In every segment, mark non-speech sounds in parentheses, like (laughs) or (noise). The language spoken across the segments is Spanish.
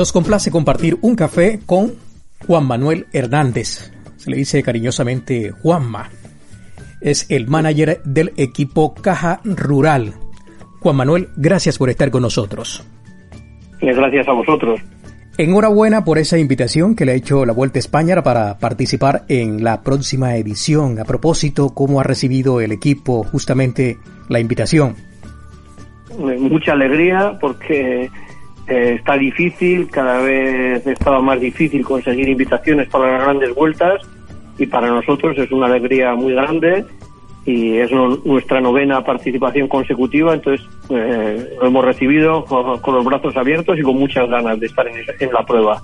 Nos complace compartir un café con Juan Manuel Hernández. Se le dice cariñosamente Juanma. Es el manager del equipo Caja Rural. Juan Manuel, gracias por estar con nosotros. Gracias a vosotros. Enhorabuena por esa invitación que le ha hecho la Vuelta a España para participar en la próxima edición. A propósito, ¿cómo ha recibido el equipo justamente la invitación? Mucha alegría porque eh, está difícil, cada vez estaba más difícil conseguir invitaciones para las grandes vueltas y para nosotros es una alegría muy grande y es nuestra novena participación consecutiva, entonces eh, lo hemos recibido con, los brazos abiertos y con muchas ganas de estar en, en la prueba.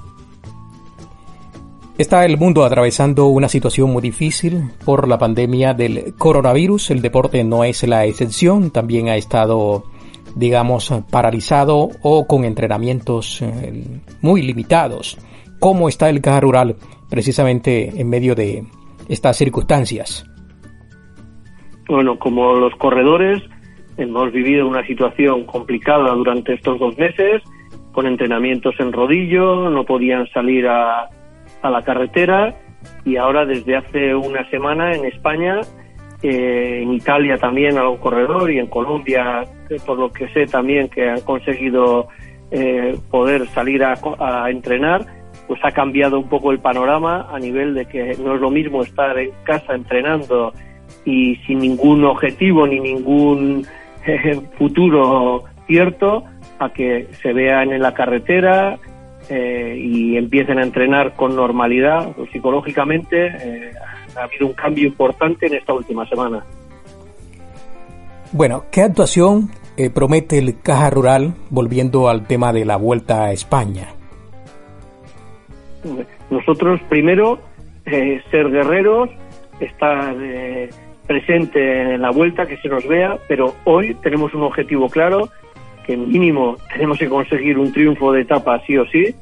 Está el mundo atravesando una situación muy difícil por la pandemia del coronavirus. El deporte no es la excepción, también ha estado digamos, paralizado o con entrenamientos eh, muy limitados. ¿Cómo está el caja rural precisamente en medio de estas circunstancias? Bueno, como los corredores, hemos vivido una situación complicada durante estos dos meses, con entrenamientos en rodillo, no podían salir a, a la carretera y ahora desde hace una semana en España eh, en Italia también algún corredor y en Colombia, eh, por lo que sé también que han conseguido eh, poder salir a, entrenar, pues ha cambiado un poco el panorama a nivel de que no es lo mismo estar en casa entrenando y sin ningún objetivo ni ningún (laughs) futuro cierto a que se vean en la carretera y empiecen a entrenar con normalidad pues, psicológicamente ha habido un cambio importante en esta última semana. Bueno, ¿qué actuación eh, promete el Caja Rural volviendo al tema de la vuelta a España? Nosotros primero eh, ser guerreros, estar eh, presente en la vuelta, que se nos vea, pero hoy tenemos un objetivo claro, que mínimo tenemos que conseguir un triunfo de etapa sí o sí,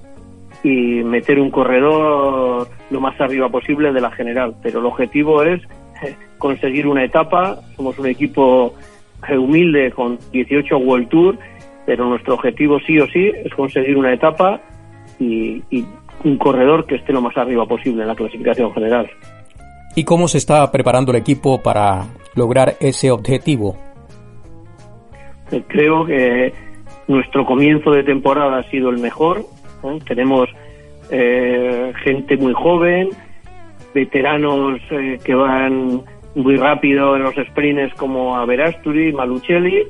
y meter un corredor lo más arriba posible de la general. Pero el objetivo es eh, conseguir una etapa. Somos un equipo eh, humilde con 18 World Tour, pero nuestro objetivo sí o sí es conseguir una etapa y, un corredor que esté lo más arriba posible en la clasificación general. ¿Y cómo se está preparando el equipo para lograr ese objetivo? Eh, creo que nuestro comienzo de temporada ha sido el mejor. Tenemos eh, gente muy joven, veteranos eh, que van muy rápido en los sprints como Averasturi, Malucelli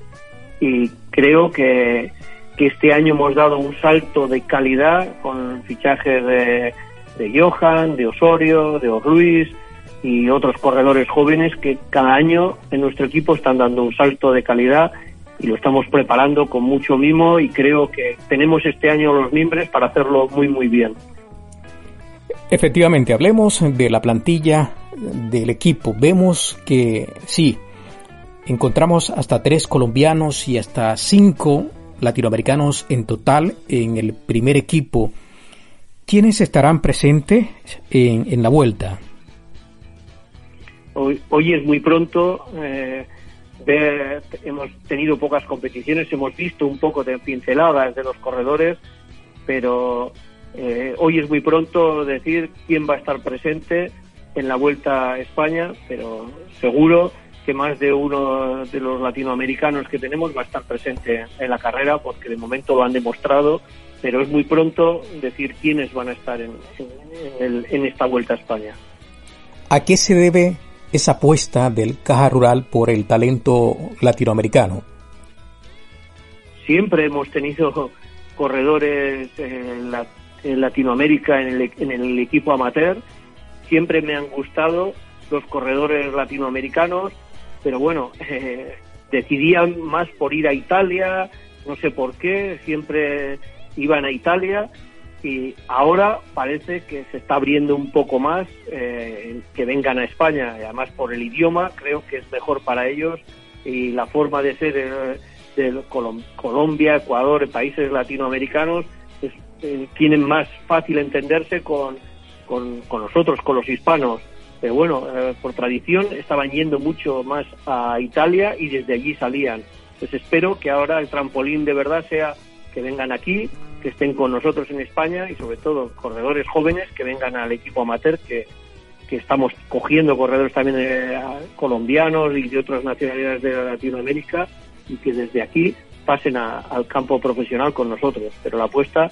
y creo que, este año hemos dado un salto de calidad con fichajes de, de Johan, de Osorio, de Ruiz y otros corredores jóvenes que cada año en nuestro equipo están dando un salto de calidad y lo estamos preparando con mucho mimo y creo que tenemos este año los miembros para hacerlo muy muy bien. Efectivamente, hablemos de la plantilla del equipo. Vemos que sí, encontramos hasta tres colombianos y hasta cinco latinoamericanos en total en el primer equipo. ¿Quiénes estarán presentes en, la vuelta? Hoy, hoy es muy pronto. Eh, hemos tenido pocas competiciones, hemos visto un poco de pinceladas de los corredores, pero eh, hoy es muy pronto decir quién va a estar presente en la Vuelta a España, pero seguro que más de uno de los latinoamericanos que tenemos va a estar presente en la carrera, porque de momento lo han demostrado, pero es muy pronto decir quiénes van a estar en, en esta Vuelta a España. ¿A qué se debe esa apuesta del Caja Rural por el talento latinoamericano? Siempre hemos tenido corredores en, Latinoamérica en el, equipo amateur. Siempre me han gustado los corredores latinoamericanos, pero bueno, eh, decidían más por ir a Italia, no sé por qué, siempre iban a Italia y ahora parece que se está abriendo un poco más eh, que vengan a España, además por el idioma creo que es mejor para ellos y la forma de ser eh, de Colombia, Ecuador, países latinoamericanos eh, tienen más fácil entenderse con, con, nosotros, con los hispanos. Pero bueno, por tradición estaban yendo mucho más a Italia y desde allí salían. Pues espero que ahora el trampolín de verdad sea que vengan aquí que estén con nosotros en España y sobre todo corredores jóvenes que vengan al equipo amateur que, que estamos cogiendo corredores también eh, colombianos y de otras nacionalidades de Latinoamérica y que desde aquí pasen al campo profesional con nosotros. Pero la apuesta,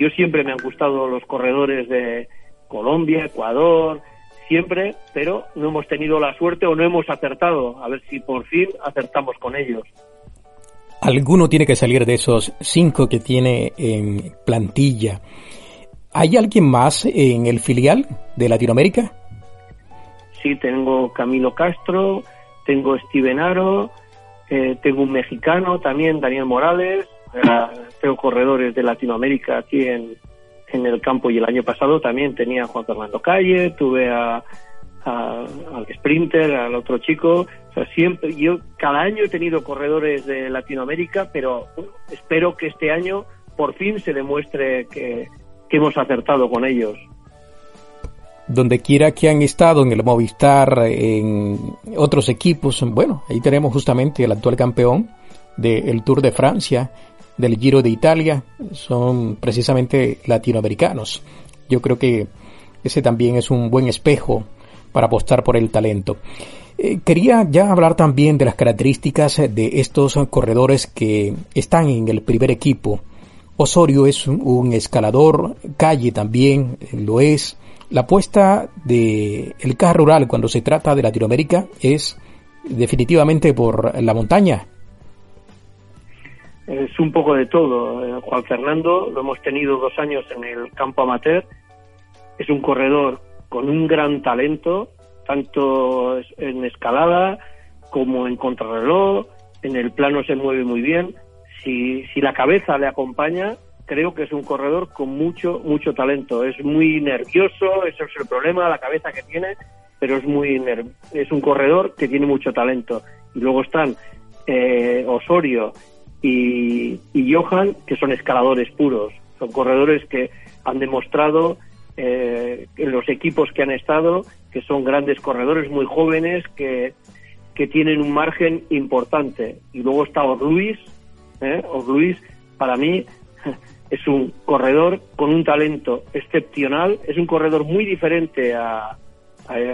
yo siempre me han gustado los corredores de Colombia, Ecuador, siempre, pero no hemos tenido la suerte o no hemos acertado. A ver si por fin acertamos con ellos. Alguno tiene que salir de esos cinco que tiene en plantilla. ¿Hay alguien más en el filial de Latinoamérica? Sí, tengo Camilo Castro, tengo Steven Aro, eh, tengo un mexicano también, Daniel Morales, tengo corredores de Latinoamérica aquí en, en el campo y el año pasado también tenía a Juan Fernando Calle, tuve a, al sprinter, al otro chico. Siempre, yo cada año he tenido corredores de Latinoamérica, pero espero que este año por fin se demuestre que, que hemos acertado con ellos. Donde quiera que han estado, en el Movistar, en otros equipos, bueno, ahí tenemos justamente el actual campeón del Tour de Francia, del Giro de Italia, son precisamente latinoamericanos. Yo creo que ese también es un buen espejo para apostar por el talento. Eh, quería ya hablar también de las características de estos corredores que están en el primer equipo. Osorio es un, escalador, Calle también lo es. La apuesta de el rural cuando se trata de Latinoamérica es definitivamente por la montaña. Es un poco de todo. Eh, Juan Fernando lo hemos tenido dos años en el campo amateur. Es un corredor con un gran talento, tanto en escalada como en contrarreloj, en el plano se mueve muy bien. Si, si la cabeza le acompaña, creo que es un corredor con mucho, mucho talento. Es muy nervioso, eso es el problema, la cabeza que tiene, pero es muy es un corredor que tiene mucho talento. Y luego están eh, Osorio y, y Johan, que son escaladores puros. Son corredores que han demostrado eh, en los equipos que han estado, que son grandes corredores muy jóvenes, que, que tienen un margen importante. Y luego está Orluis, ¿eh? Orluis para mí (laughs) es un corredor con un talento excepcional, es un corredor muy diferente a,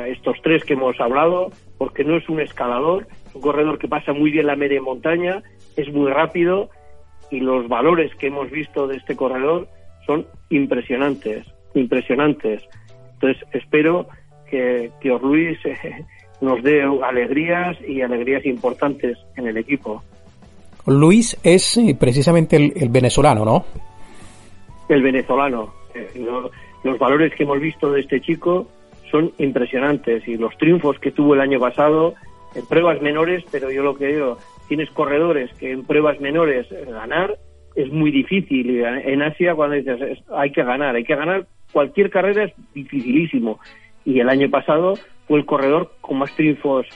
estos tres que hemos hablado, porque no es un escalador, es un corredor que pasa muy bien la media montaña, es muy rápido y los valores que hemos visto de este corredor son impresionantes impresionantes. Entonces, espero que, que Luis eh, nos dé alegrías y alegrías importantes en el equipo. Luis es eh, precisamente el, venezolano, ¿no? El venezolano. Eh, los valores que hemos visto de este chico son impresionantes y los triunfos que tuvo el año pasado en pruebas menores, pero yo lo que digo, tienes corredores que en pruebas menores ganar es muy difícil. En Asia, cuando dices hay que ganar, hay que ganar cualquier carrera es dificilísimo. Y el año pasado fue el corredor con más triunfos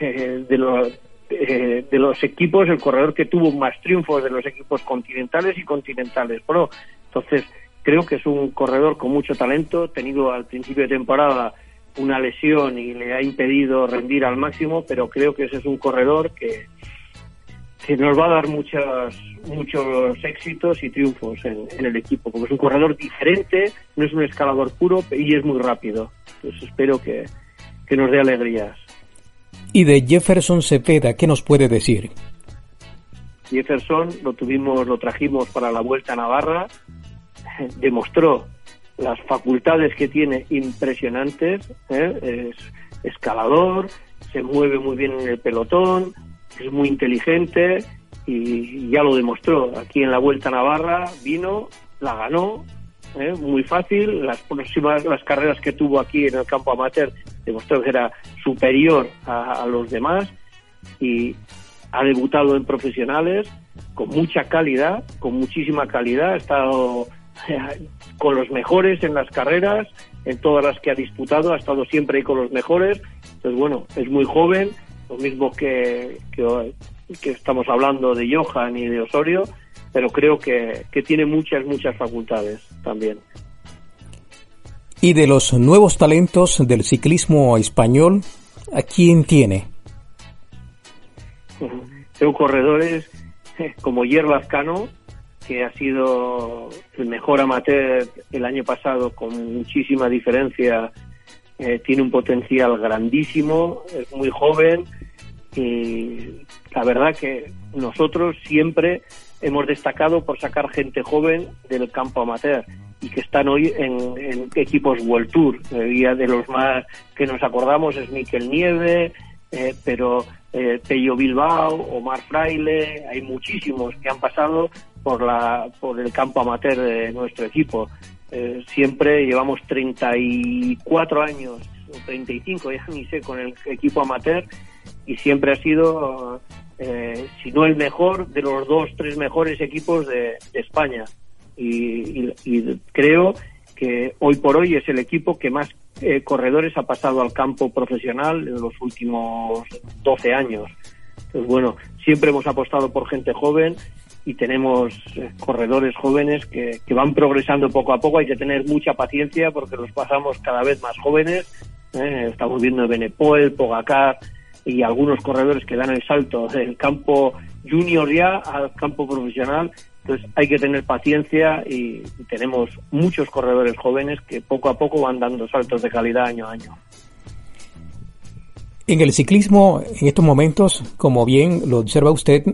eh, de, los, eh, de los equipos, el corredor que tuvo más triunfos de los equipos continentales y continentales pro. Entonces, creo que es un corredor con mucho talento, tenido al principio de temporada una lesión y le ha impedido rendir al máximo, pero creo que ese es un corredor que, que nos va a dar muchas, muchos éxitos y triunfos en, el equipo, porque es un corredor diferente, no es un escalador puro y es muy rápido. Entonces espero que, que nos dé alegrías. Y de Jefferson Cepeda, ¿qué nos puede decir? Jefferson lo tuvimos, lo trajimos para la Vuelta a Navarra, (laughs) demostró las facultades que tiene impresionantes, ¿eh? es escalador, se mueve muy bien en el pelotón, es muy inteligente y ya lo demostró. Aquí en la Vuelta a Navarra vino, la ganó, ¿eh? muy fácil. Las próximas las carreras que tuvo aquí en el campo amateur demostró que era superior a, los demás y ha debutado en profesionales con mucha calidad, con muchísima calidad. Ha estado eh, con los mejores en las carreras, en todas las que ha disputado, ha estado siempre ahí con los mejores. Entonces, bueno, es muy joven, lo mismo que, que, estamos hablando de Johan y de Osorio, pero creo que, que tiene muchas, muchas facultades también. Y de los nuevos talentos del ciclismo español, ¿a quién tiene? Tengo corredores como Hierbas Cano, que ha sido el mejor amateur el año pasado con muchísima diferencia, eh, tiene un potencial grandísimo, es muy joven y la verdad que nosotros siempre hemos destacado por sacar gente joven del campo amateur y que están hoy en, equipos World Tour. De los más que nos acordamos es Miquel Nieve, eh, pero eh, Pello Bilbao, Omar Fraile, hay muchísimos que han pasado por, la, por el campo amateur de nuestro equipo. Eh, siempre llevamos 34 años, o 35, ya ni sé, con el equipo amateur y siempre ha sido, eh, si no el mejor, de los dos, tres mejores equipos de, España. Y, creo que hoy por hoy es el equipo que más eh, corredores ha pasado al campo profesional en los últimos 12 años. Entonces, bueno, siempre hemos apostado por gente joven y tenemos eh, corredores jóvenes que, que, van progresando poco a poco. Hay que tener mucha paciencia porque los pasamos cada vez más jóvenes. Estamos viendo Benepoel, Pogacar, y algunos corredores que dan el salto del campo junior ya al campo profesional. Entonces hay que tener paciencia y, tenemos muchos corredores jóvenes que poco a poco van dando saltos de calidad año a año. En el ciclismo, en estos momentos, como bien lo observa usted,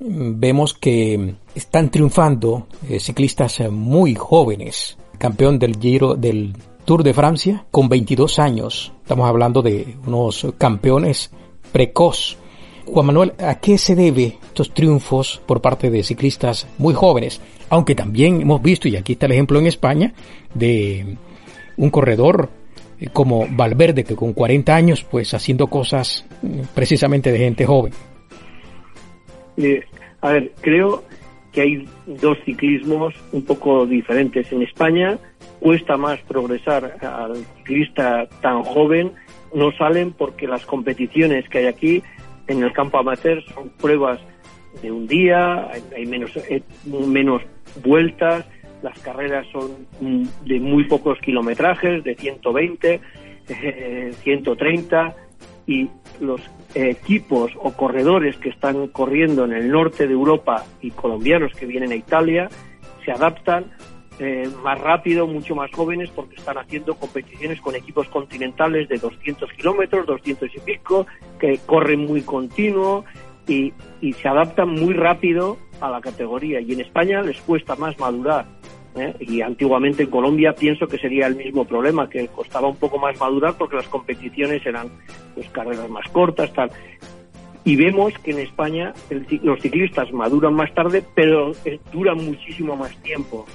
vemos que están triunfando eh, ciclistas muy jóvenes. Campeón del Giro del Tour de Francia con 22 años. Estamos hablando de unos campeones precoz. Juan Manuel, ¿a qué se debe estos triunfos por parte de ciclistas muy jóvenes? Aunque también hemos visto, y aquí está el ejemplo en España, de un corredor eh, como Valverde, que con 40 años, pues haciendo cosas mm, precisamente de gente joven. Eh, a ver, creo que hay dos ciclismos un poco diferentes. En España cuesta más progresar al ciclista tan joven, no salen porque las competiciones que hay aquí en el campo amateur son pruebas de un día, hay, menos, eh, vueltas, las carreras son de muy pocos kilometrajes, de 120, 130, (laughs) eh, y los equipos o corredores que están corriendo en el norte de Europa y colombianos que vienen a Italia se adaptan eh, más rápido, mucho más jóvenes, porque están haciendo competiciones con equipos continentales de 200 kilómetros, 200 y pico, que corren muy continuo y, se adaptan muy rápido a la categoría. Y en España les cuesta más madurar. ¿Eh? Y antiguamente en Colombia pienso que sería el mismo problema, que costaba un poco más madurar porque las competiciones eran pues, carreras más cortas, tal. Y vemos que en España los ciclistas maduran más tarde, pero eh, duran muchísimo más tiempo.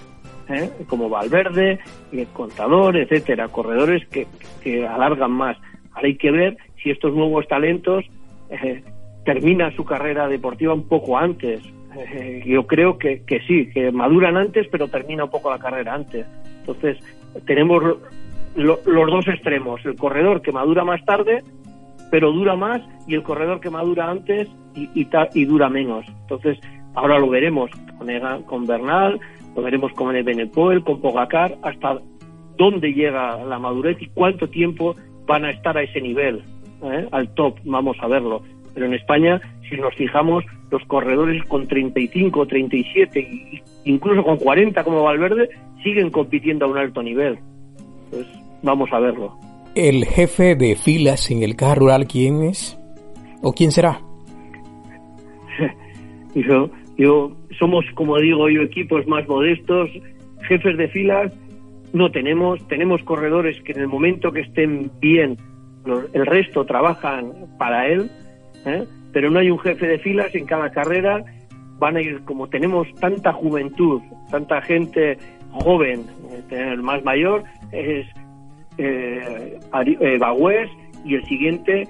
¿eh? como Valverde, el Contador, etcétera, corredores que, que, alargan más. Ahora hay que ver si estos nuevos talentos eh, terminan su carrera deportiva un poco antes. Eh, yo creo que, que sí, que maduran antes, pero termina un poco la carrera antes. Entonces, tenemos los dos extremos, el corredor que madura más tarde, pero dura más, y el corredor que madura antes y, y, y dura menos. Entonces, ahora lo veremos con, con Bernal, lo veremos con el Benepoel, con Pogacar, hasta dónde llega la madurez y cuánto tiempo van a estar a ese nivel, ¿eh? al top, vamos a verlo. Pero en España, si nos fijamos, los corredores con 35, 37 e incluso con 40 como Valverde siguen compitiendo a un alto nivel. Pues vamos a verlo. ¿El jefe de filas en el carro rural quién es? ¿O quién será? (laughs) yo, yo somos, como digo yo, equipos más modestos, jefes de filas no tenemos, tenemos corredores que en el momento que estén bien, el resto trabajan para él, ¿eh? Pero no hay un jefe de filas en cada carrera, van a ir, como tenemos tanta juventud, tanta gente joven, este, el más mayor es eh, eh y el siguiente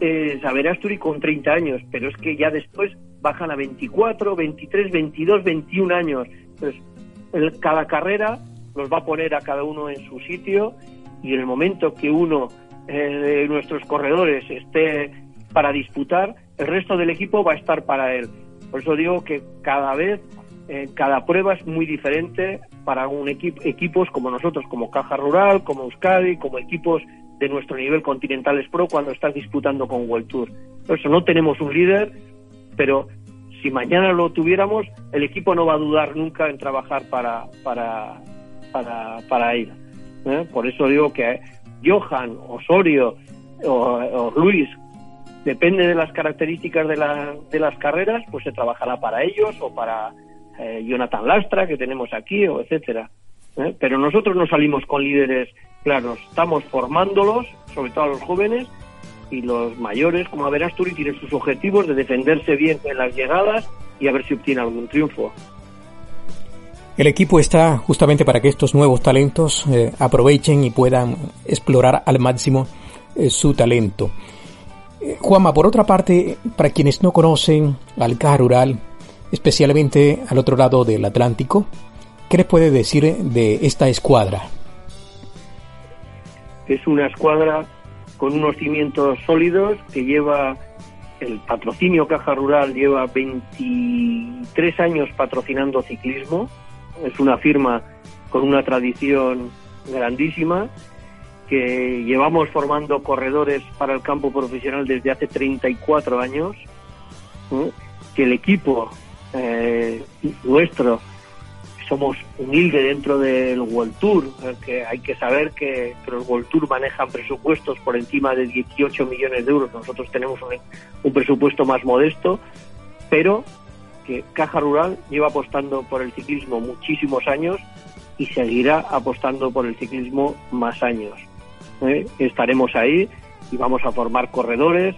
es Averasturi con 30 años, pero es que ya después bajan a 24, 23, 22, 21 años. Entonces, cada carrera los va a poner a cada uno en su sitio y en el momento que uno eh, de nuestros corredores esté para disputar, el resto del equipo va a estar para él. Por eso digo que cada vez, eh, cada prueba es muy diferente para un equipo, equipos como nosotros, como Caja Rural, como Euskadi, como equipos de nuestro nivel Continentales Pro cuando estás disputando con World Tour. Por eso no tenemos un líder, pero si mañana lo tuviéramos, el equipo no va a dudar nunca en trabajar para, para, para, para ir. ¿eh? Por eso digo que Johan, Osorio o, Luis, depende de las características de, la, de las carreras, pues se trabajará para ellos o para eh, Jonathan Lastra, que tenemos aquí, o etcétera. ¿eh? Pero nosotros no salimos con líderes claros, estamos formándolos, sobre todo a los jóvenes, y los mayores, como Averasturi, tienen sus objetivos de defenderse bien en las llegadas y a ver si obtiene algún triunfo. El equipo está justamente para que estos nuevos talentos eh, aprovechen y puedan explorar al máximo su talento. Juanma, por otra parte, para quienes no conocen al Caja Rural, especialmente al otro lado del Atlántico, ¿qué les puede decir de esta escuadra? Es una escuadra con unos cimientos sólidos que lleva el patrocinio Caja Rural lleva 23 años patrocinando ciclismo. Es una firma con una tradición grandísima que llevamos formando corredores para el campo profesional desde hace 34 años. Que el equipo eh, nuestro somos humildes dentro del World Tour, eh, que hay que saber que, los World Tour manejan presupuestos por encima de 18 millones de euros. Nosotros tenemos un, presupuesto más modesto, pero que Caja Rural lleva apostando por el ciclismo muchísimos años y seguirá apostando por el ciclismo más años. ¿Eh? Estaremos ahí y vamos a formar corredores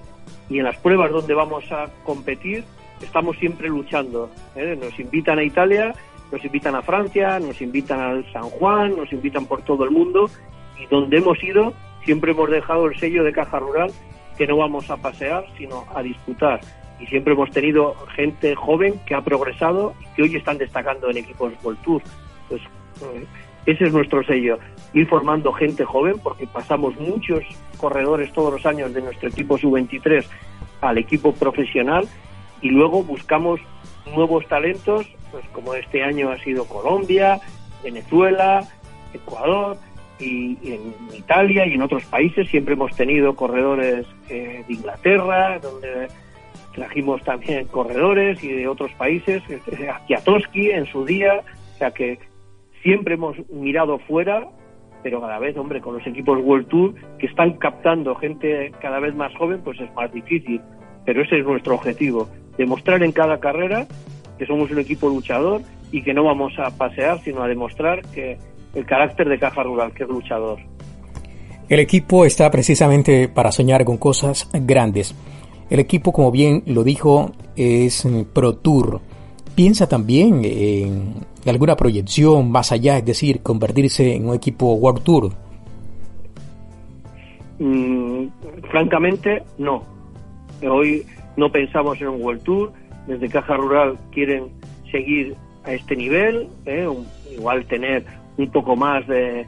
y en las pruebas donde vamos a competir estamos siempre luchando. ¿eh? Nos invitan a Italia nos invitan a Francia, nos invitan al San Juan, nos invitan por todo el mundo y donde hemos ido siempre hemos dejado el sello de Caja Rural que no vamos a pasear, sino a disputar. Y siempre hemos tenido gente joven que ha progresado y que hoy están destacando en equipos World. Pues eh, ese es nuestro sello, ir formando gente joven, porque pasamos muchos corredores todos los años de nuestro equipo sub-23 al equipo profesional y luego buscamos nuevos talentos pues como este año ha sido Colombia, Venezuela, Ecuador y, en Italia y en otros países. Siempre hemos tenido corredores eh, de Inglaterra, donde trajimos también corredores y de otros países, Akiatoski en su día, o sea que siempre hemos mirado fuera, pero cada vez, hombre, con los equipos World Tour que están captando gente cada vez más joven, pues es más difícil, pero ese es nuestro objetivo, demostrar en cada carrera que somos un equipo luchador y que no vamos a pasear, sino a demostrar que el carácter de Caja Rural, que es luchador. El equipo está precisamente para soñar con cosas grandes. El equipo, como bien lo dijo, es Pro Tour. ¿Piensa también en alguna proyección más allá, es decir, convertirse en un equipo World Tour? Mm, francamente, no. Hoy no pensamos en un World Tour, desde Caja Rural quieren seguir a este nivel, ¿eh? igual tener un poco más de,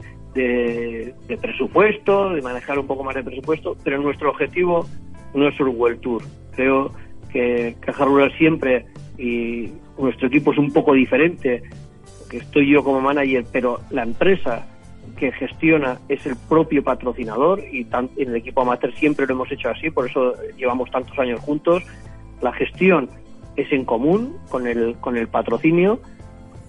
presupuesto, de manejar un poco más de presupuesto, pero nuestro objetivo no es el World Tour. Creo que Caja Rural siempre, y nuestro equipo es un poco diferente, estoy yo como manager, pero la empresa que gestiona es el propio patrocinador y en el equipo amateur siempre lo hemos hecho así, por eso llevamos tantos años juntos. La gestión es en común con el, con el patrocinio,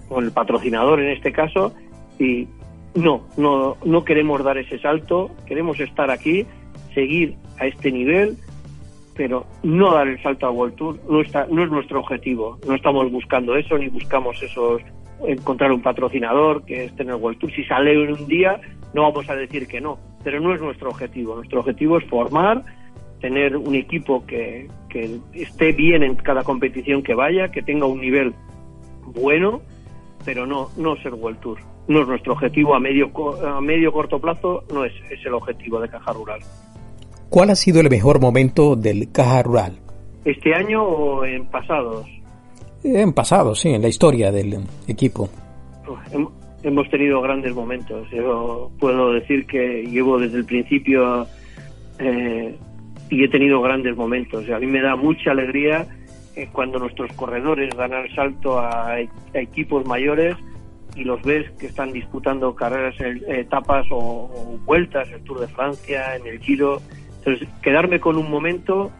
con el patrocinador en este caso, y no, no, no queremos dar ese salto, queremos estar aquí, seguir a este nivel, pero no dar el salto a World Tour no, está, no es nuestro objetivo, no estamos buscando eso, ni buscamos esos encontrar un patrocinador que esté en el World Tour. Si sale en un día, no vamos a decir que no, pero no es nuestro objetivo. Nuestro objetivo es formar, tener un equipo que, que esté bien en cada competición que vaya, que tenga un nivel bueno, pero no, no ser World Tour. No es nuestro objetivo a medio, a medio corto plazo, no es, es el objetivo de Caja Rural. ¿Cuál ha sido el mejor momento del Caja Rural? ¿Este año o en pasados? En pasados, sí, en la historia del equipo. Hemos tenido grandes momentos. Yo puedo decir que llevo desde el principio eh, y he tenido grandes momentos. A mí me da mucha alegría eh, cuando nuestros corredores dan el salto a, equipos mayores y los ves que están disputando carreras en etapas o, vueltas, el Tour de Francia, en el Giro. Entonces, quedarme con un momento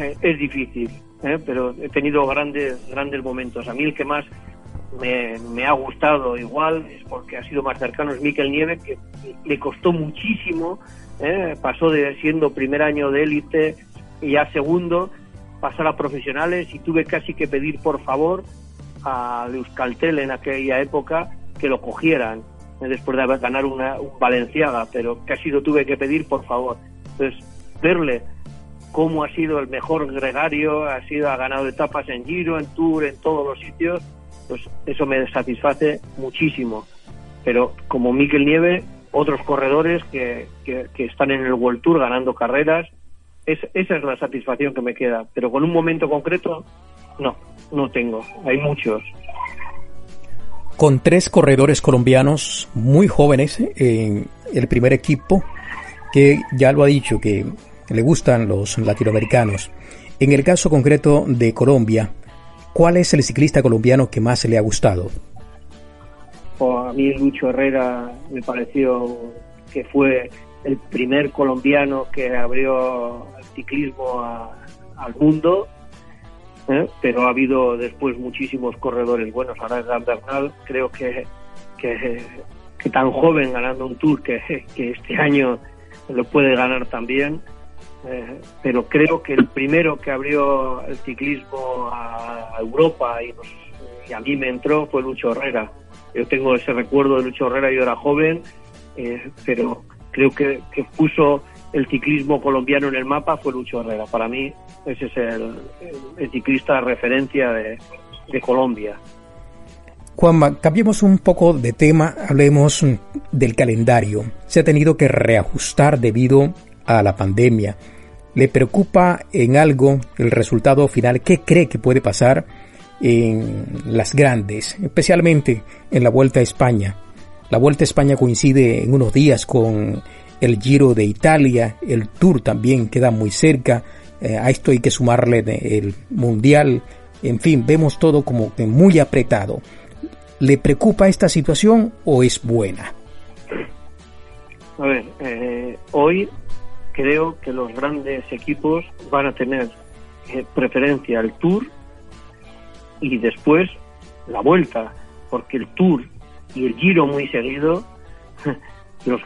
eh, es difícil. ¿Eh? pero he tenido grandes, grandes momentos. A mí el que más me, ha gustado igual es porque ha sido más cercano es Miquel Nieve, que le costó muchísimo, ¿eh? pasó de siendo primer año de élite y ya segundo, pasar a profesionales y tuve casi que pedir por favor a Euskaltel en aquella época que lo cogieran ¿eh? después de ganar una, un Valenciaga, pero casi lo tuve que pedir por favor. Entonces, verle cómo ha sido el mejor gregario, ha sido ha ganado etapas en Giro, en Tour, en todos los sitios, pues eso me satisface muchísimo. Pero como Miquel Nieve, otros corredores que, que, están en el World Tour ganando carreras, esa es la satisfacción que me queda. Pero con un momento concreto, no, no tengo. Hay muchos. Con tres corredores colombianos muy jóvenes en el primer equipo, que ya lo ha dicho, que le gustan los latinoamericanos. En el caso concreto de Colombia, ¿cuál es el ciclista colombiano que más le ha gustado? a mí Lucho Herrera me pareció que fue el primer colombiano que abrió el ciclismo al mundo, ¿eh? pero ha habido después muchísimos corredores buenos. Ahora Dan Bernal creo que, que, tan joven ganando un tour que este año lo puede ganar también eh, pero creo que el primero que abrió el ciclismo a Europa y, a mí me entró fue Lucho Herrera. Yo tengo ese recuerdo de Lucho Herrera, yo era joven, eh, pero creo que, que, puso el ciclismo colombiano en el mapa fue Lucho Herrera. Para mí ese es el, el, ciclista de referencia de, de Colombia. Juanma, cambiemos un poco de tema, hablemos del calendario. Se ha tenido que reajustar debido a la pandemia. ¿Le preocupa en algo el resultado final? ¿Qué cree que puede pasar en las grandes, especialmente en la Vuelta a España? La Vuelta a España coincide en unos días con el Giro de Italia, el Tour también queda muy cerca, eh, a esto hay que sumarle el Mundial, en fin, vemos todo como muy apretado. ¿Le preocupa esta situación o es buena? A ver, eh, hoy creo que los grandes equipos van a tener eh, preferencia al Tour y después la vuelta, porque el Tour y el Giro muy seguido, (laughs) los,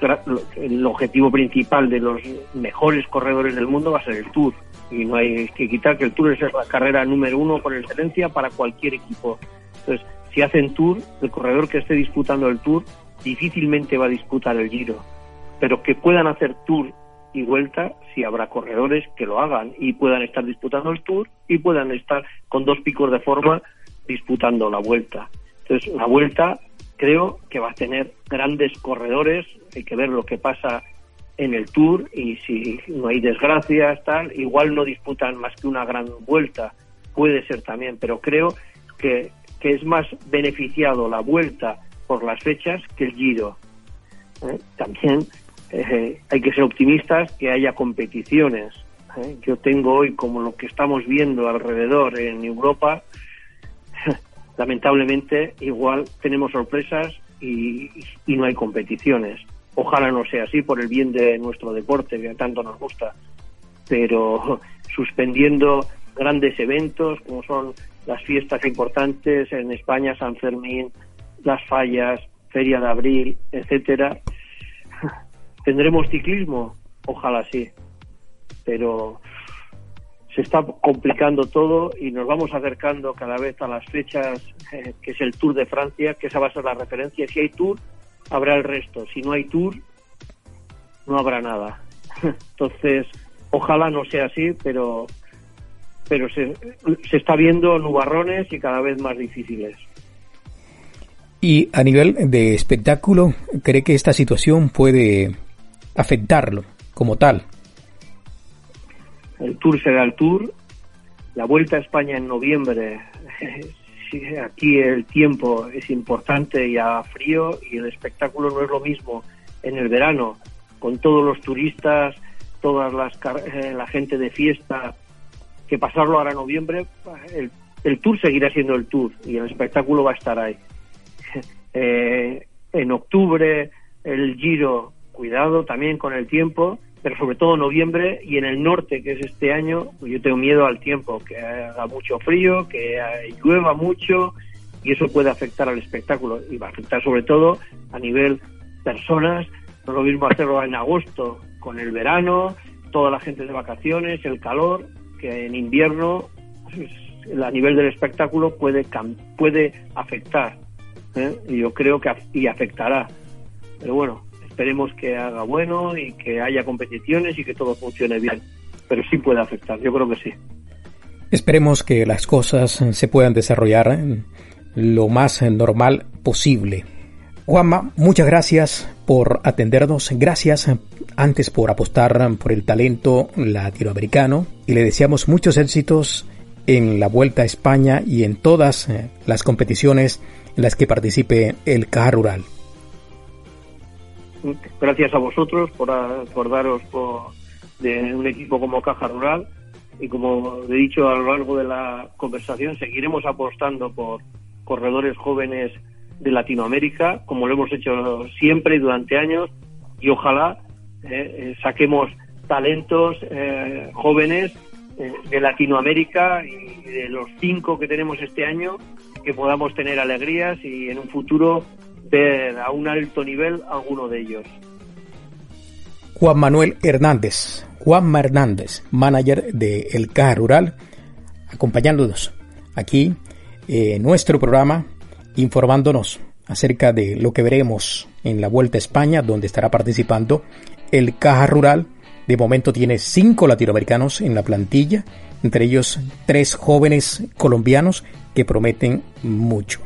el objetivo principal de los mejores corredores del mundo va a ser el Tour. Y no hay que quitar que el Tour es la carrera número uno por excelencia para cualquier equipo. Entonces, si hacen Tour, el corredor que esté disputando el Tour difícilmente va a disputar el Giro. Pero que puedan hacer Tour y vuelta si habrá corredores que lo hagan y puedan estar disputando el Tour y puedan estar con dos picos de forma disputando la vuelta. Entonces, la vuelta creo que va a tener grandes corredores, hay que ver lo que pasa en el Tour y si no hay desgracias, tal, igual no disputan más que una gran vuelta, puede ser también, pero creo que, que es más beneficiado la vuelta por las fechas que el Giro. ¿eh? También eh, hay que ser optimistas que haya competiciones. ¿eh? Yo tengo hoy, como lo que estamos viendo alrededor en Europa, (laughs) lamentablemente igual tenemos sorpresas y, y, no hay competiciones. Ojalá no sea así por el bien de nuestro deporte que tanto nos gusta, pero (laughs) suspendiendo grandes eventos como son las fiestas importantes en España, San Fermín, las fallas, Feria de Abril, etcétera, ¿Tendremos ciclismo? Ojalá sí. Pero se está complicando todo y nos vamos acercando cada vez a las fechas, eh, que es el Tour de Francia, que esa va a ser la referencia. Si hay Tour, habrá el resto. Si no hay Tour, no habrá nada. (laughs) Entonces, ojalá no sea así, pero, pero se, se está viendo nubarrones y cada vez más difíciles. Y a nivel de espectáculo, ¿cree que esta situación puede afectarlo como tal. El tour será el tour. La vuelta a España en noviembre, (laughs) aquí el tiempo es importante y a frío y el espectáculo no es lo mismo en el verano, con todos los turistas, toda las, eh, la gente de fiesta, que pasarlo ahora en noviembre, el, el, tour seguirá siendo el tour y el espectáculo va a estar ahí. (laughs) Eh, en octubre el Giro cuidado también con el tiempo, pero sobre todo noviembre y en el norte, que es este año, pues yo tengo miedo al tiempo, que haga mucho frío, que llueva mucho y eso puede afectar al espectáculo y va a afectar sobre todo a nivel personas. No es lo mismo hacerlo en agosto con el verano, toda la gente de vacaciones, el calor, que en invierno pues, a nivel del espectáculo puede puede afectar. ¿eh? Y yo creo que y afectará. Pero bueno, esperemos que haga bueno y que haya competiciones y que todo funcione bien. Pero sí puede afectar, yo creo que sí. Esperemos que las cosas se puedan desarrollar lo más normal posible. Juanma, muchas gracias por atendernos, gracias antes por apostar por el talento latinoamericano y le deseamos muchos éxitos en la Vuelta a España y en todas las competiciones en las que participe el Caja Rural. Gracias a vosotros por, por daros de un equipo como Caja Rural. Y como he dicho a lo largo de la conversación, seguiremos apostando por corredores jóvenes de Latinoamérica, como lo hemos hecho siempre y durante años, y ojalá eh, eh, saquemos talentos eh, jóvenes de Latinoamérica y de los cinco que tenemos este año, que podamos tener alegrías y en un futuro ver a un alto nivel alguno de ellos. Juan Manuel Hernández, Juanma Hernández, manager de El Caja Rural, acompañándonos aquí en nuestro programa, informándonos acerca de lo que veremos en la Vuelta a España, donde estará participando el Caja Rural. De momento tiene cinco latinoamericanos en la plantilla, entre ellos tres jóvenes colombianos que prometen mucho.